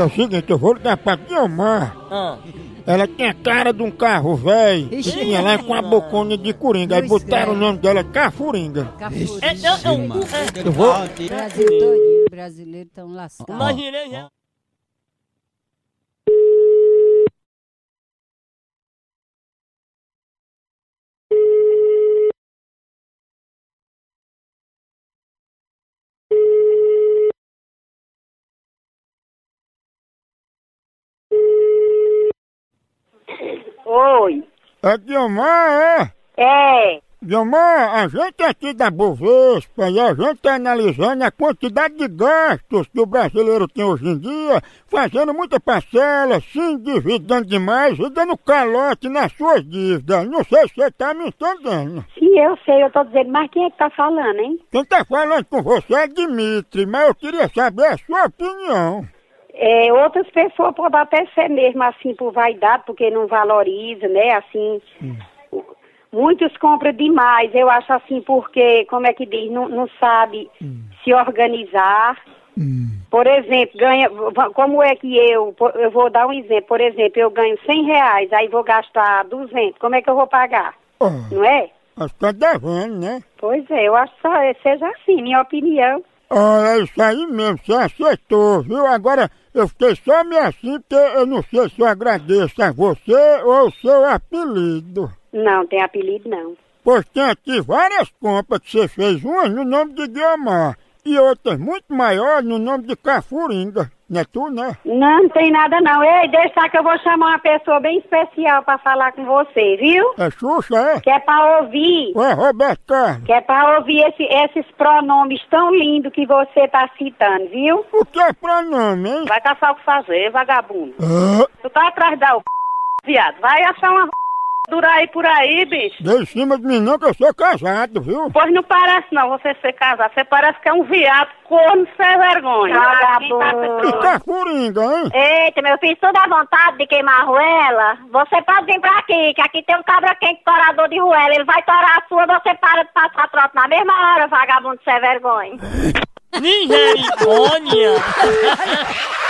é o seguinte, eu vou ligar pra Guilmar. Ah. Ela tem a cara de um carro velho. E tinha lá com a bocona de coringa. Aí Pois botaram é. o nome dela Cafuringa. Cafuringa. É, Eu vou. Brasil todinho, brasileiro tão lascados. imaginei já. Oi. É Guilmar, é? É. Guilmar, a gente aqui da Bovespa e a gente tá analisando a quantidade de gastos que o brasileiro tem hoje em dia, fazendo muita parcela, se endividando demais e dando calote nas suas dívidas. Não sei se você tá me entendendo. Sim, eu sei, eu tô dizendo, mas quem é que tá falando, hein? Quem tá falando com você é Dimitri, mas eu queria saber a sua opinião. É, outras pessoas podem até ser mesmo assim por vaidade, porque não valoriza, né? Assim. Muitos compram demais, eu acho assim, porque, como é que diz, não, não sabe se organizar. Por exemplo, ganha, como é que eu, eu vou dar um exemplo, por exemplo, eu ganho 100 reais, aí vou gastar 200, como é que eu vou pagar? Oh, Não é? acho que tá devendo, né? Pois é, eu acho que só- seja assim, minha opinião. Ah, é isso aí mesmo, você acertou, viu? Agora, eu fiquei só meio assim porque eu não sei se eu agradeço a você ou o seu apelido. Não, tem apelido não. Pois tem aqui várias compras que você fez, umas no nome de Guiomar e outras muito maiores no nome de Cafuringa. Não é tu, né? Não, não tem nada não. Ei, deixa que eu vou chamar uma pessoa bem especial pra falar com você, viu? É Xuxa, é? Que é pra ouvir, Ou é Roberto Carlos? que é pra ouvir esse- esses pronomes tão lindos que você tá citando, viu? O que é pronome, hein? Vai caçar o que fazer, vagabundo. Ah, Tu tá atrás da o viado. Vai achar uma dura aí por aí, bicho. dê em cima de mim não que eu sou casado, viu? Pois não parece não você ser casado. Você parece que é um viado corno sem vergonha. E Cafuringa, hein? Eita, meu filho, tudo à vontade de queimar a ruela. Você pode vir pra aqui, que aqui tem um cabra quente torador de ruela. Ele vai torar a sua, você para de passar trote na mesma hora, vagabundo sem vergonha. Misericórdia!